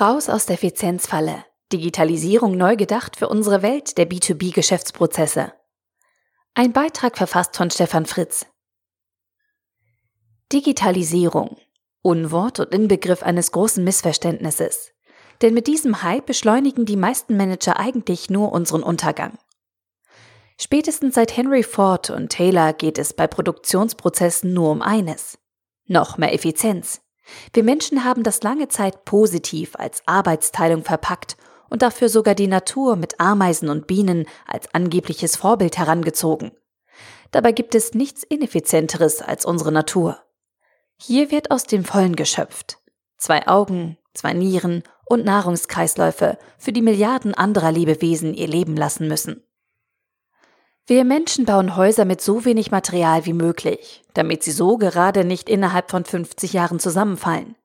Raus aus der Effizienzfalle. Digitalisierung neu gedacht für unsere Welt der B2B-Geschäftsprozesse. Ein Beitrag verfasst von Stefan Fritz. Digitalisierung. Unwort und Inbegriff eines großen Missverständnisses. Denn mit diesem Hype beschleunigen die meisten Manager eigentlich nur unseren Untergang. Spätestens seit Henry Ford und Taylor geht es bei Produktionsprozessen nur um eines. Noch mehr Effizienz. Wir Menschen haben das lange Zeit positiv als Arbeitsteilung verpackt und dafür sogar die Natur mit Ameisen und Bienen als angebliches Vorbild herangezogen. Dabei gibt es nichts Ineffizienteres als unsere Natur. Hier wird aus dem Vollen geschöpft. Zwei Augen, zwei Nieren und Nahrungskreisläufe, für die Milliarden anderer Lebewesen ihr Leben lassen müssen. Wir Menschen bauen Häuser mit so wenig Material wie möglich, damit sie so gerade nicht innerhalb von 50 Jahren zusammenfallen.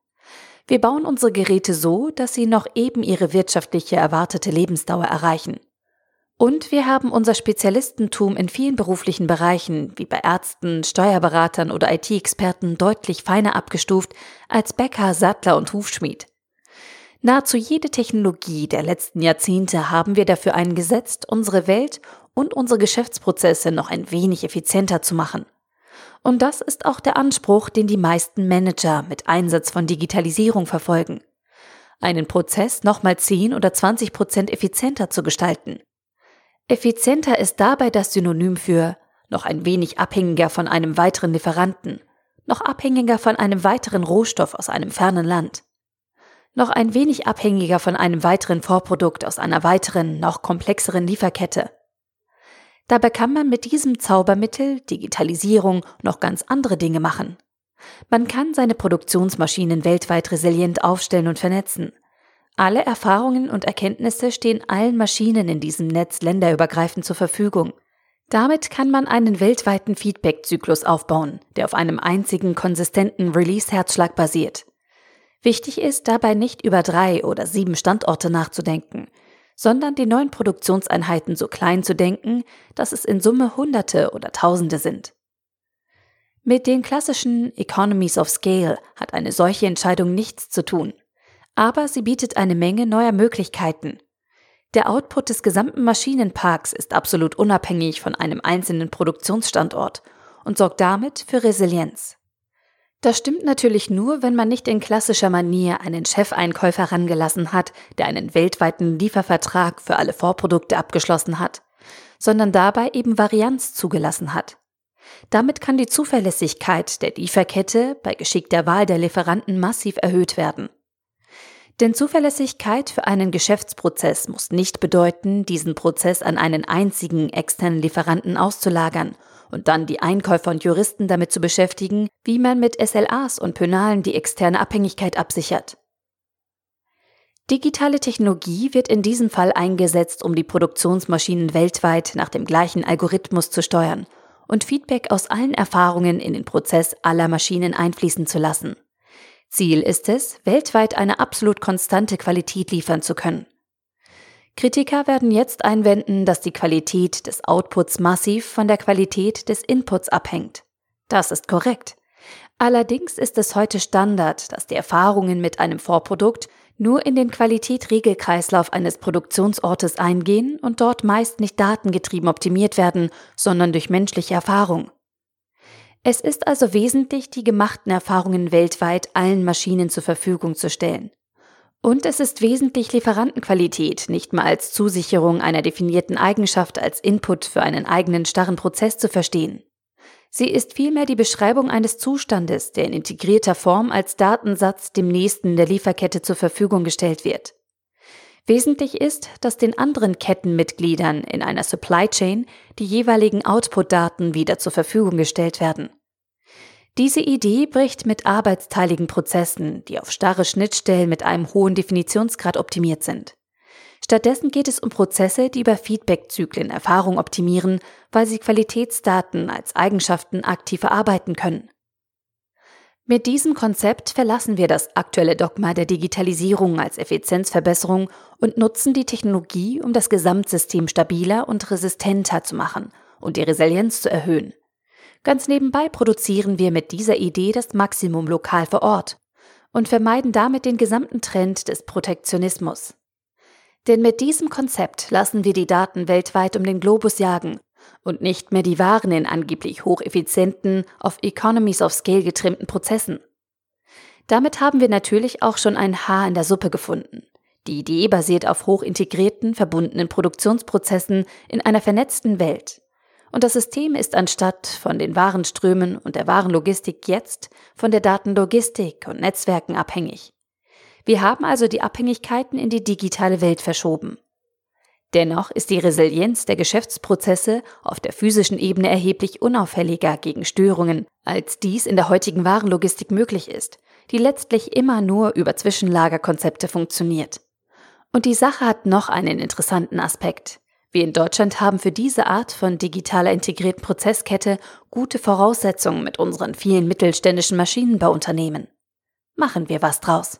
Wir bauen unsere Geräte so, dass sie noch eben ihre wirtschaftliche erwartete Lebensdauer erreichen. Und wir haben unser Spezialistentum in vielen beruflichen Bereichen, wie bei Ärzten, Steuerberatern oder IT-Experten, deutlich feiner abgestuft als Bäcker, Sattler und Hufschmied. Nahezu jede Technologie der letzten Jahrzehnte haben wir dafür eingesetzt, unsere Welt und unsere Geschäftsprozesse noch ein wenig effizienter zu machen. Und das ist auch der Anspruch, den die meisten Manager mit Einsatz von Digitalisierung verfolgen. Einen Prozess nochmal 10 oder 20 Prozent effizienter zu gestalten. Effizienter ist dabei das Synonym für noch ein wenig abhängiger von einem weiteren Lieferanten, noch abhängiger von einem weiteren Rohstoff aus einem fernen Land, noch ein wenig abhängiger von einem weiteren Vorprodukt aus einer weiteren, noch komplexeren Lieferkette, Dabei kann man mit diesem Zaubermittel, Digitalisierung, noch ganz andere Dinge machen. Man kann seine Produktionsmaschinen weltweit resilient aufstellen und vernetzen. Alle Erfahrungen und Erkenntnisse stehen allen Maschinen in diesem Netz länderübergreifend zur Verfügung. Damit kann man einen weltweiten Feedback-Zyklus aufbauen, der auf einem einzigen konsistenten Release-Herzschlag basiert. Wichtig ist dabei nicht über drei oder sieben Standorte nachzudenken, sondern die neuen Produktionseinheiten so klein zu denken, dass es in Summe Hunderte oder Tausende sind. Mit den klassischen Economies of Scale hat eine solche Entscheidung nichts zu tun, aber sie bietet eine Menge neuer Möglichkeiten. Der Output des gesamten Maschinenparks ist absolut unabhängig von einem einzelnen Produktionsstandort und sorgt damit für Resilienz. Das stimmt natürlich nur, wenn man nicht in klassischer Manier einen Chefeinkäufer rangelassen hat, der einen weltweiten Liefervertrag für alle Vorprodukte abgeschlossen hat, sondern dabei eben Varianz zugelassen hat. Damit kann die Zuverlässigkeit der Lieferkette bei geschickter Wahl der Lieferanten massiv erhöht werden. Denn Zuverlässigkeit für einen Geschäftsprozess muss nicht bedeuten, diesen Prozess an einen einzigen externen Lieferanten auszulagern und dann die Einkäufer und Juristen damit zu beschäftigen, wie man mit SLAs und Pönalen die externe Abhängigkeit absichert. Digitale Technologie wird in diesem Fall eingesetzt, um die Produktionsmaschinen weltweit nach dem gleichen Algorithmus zu steuern und Feedback aus allen Erfahrungen in den Prozess aller Maschinen einfließen zu lassen. Ziel ist es, weltweit eine absolut konstante Qualität liefern zu können. Kritiker werden jetzt einwenden, dass die Qualität des Outputs massiv von der Qualität des Inputs abhängt. Das ist korrekt. Allerdings ist es heute Standard, dass die Erfahrungen mit einem Vorprodukt nur in den Qualitätregelkreislauf eines Produktionsortes eingehen und dort meist nicht datengetrieben optimiert werden, sondern durch menschliche Erfahrung. Es ist also wesentlich, die gemachten Erfahrungen weltweit allen Maschinen zur Verfügung zu stellen. Und es ist wesentlich Lieferantenqualität, nicht mal als Zusicherung einer definierten Eigenschaft als Input für einen eigenen starren Prozess zu verstehen. Sie ist vielmehr die Beschreibung eines Zustandes, der in integrierter Form als Datensatz dem nächsten der Lieferkette zur Verfügung gestellt wird. Wesentlich ist, dass den anderen Kettenmitgliedern in einer Supply Chain die jeweiligen Output-Daten wieder zur Verfügung gestellt werden. Diese Idee bricht mit arbeitsteiligen Prozessen, die auf starre Schnittstellen mit einem hohen Definitionsgrad optimiert sind. Stattdessen geht es um Prozesse, die über Feedback-Zyklen Erfahrung optimieren, weil sie Qualitätsdaten als Eigenschaften aktiv verarbeiten können. Mit diesem Konzept verlassen wir das aktuelle Dogma der Digitalisierung als Effizienzverbesserung und nutzen die Technologie, um das Gesamtsystem stabiler und resistenter zu machen und die Resilienz zu erhöhen. Ganz nebenbei produzieren wir mit dieser Idee das Maximum lokal vor Ort. und vermeiden damit den gesamten Trend des Protektionismus. Denn mit diesem Konzept lassen wir die Daten weltweit um den Globus jagen und nicht mehr die Waren in angeblich hocheffizienten, auf Economies of Scale getrimmten Prozessen. Damit haben wir natürlich auch schon ein Haar in der Suppe gefunden. Die Idee basiert auf hochintegrierten, verbundenen Produktionsprozessen in einer vernetzten Welt. Und das System ist anstatt von den Warenströmen und der Warenlogistik jetzt von der Datenlogistik und Netzwerken abhängig. Wir haben also die Abhängigkeiten in die digitale Welt verschoben. Dennoch ist die Resilienz der Geschäftsprozesse auf der physischen Ebene erheblich unauffälliger gegen Störungen, als dies in der heutigen Warenlogistik möglich ist, die letztlich immer nur über Zwischenlagerkonzepte funktioniert. Und die Sache hat noch einen interessanten Aspekt. Wir in Deutschland haben für diese Art von digitaler integrierten Prozesskette gute Voraussetzungen mit unseren vielen mittelständischen Maschinenbauunternehmen. Machen wir was draus.